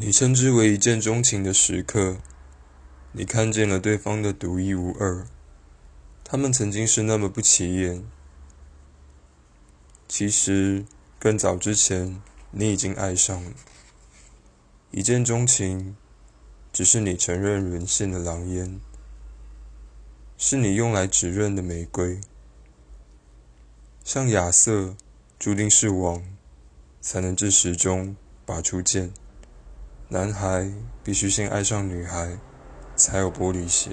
你称之为一见钟情的时刻，你看见了对方的独一无二。他们曾经是那么不起眼，其实更早之前，你已经爱上了。一见钟情，只是你承认沦陷的狼烟，是你用来指认的玫瑰。像亚瑟，注定是王，才能至始终拔出剑。男孩必须先爱上女孩，才有玻璃鞋。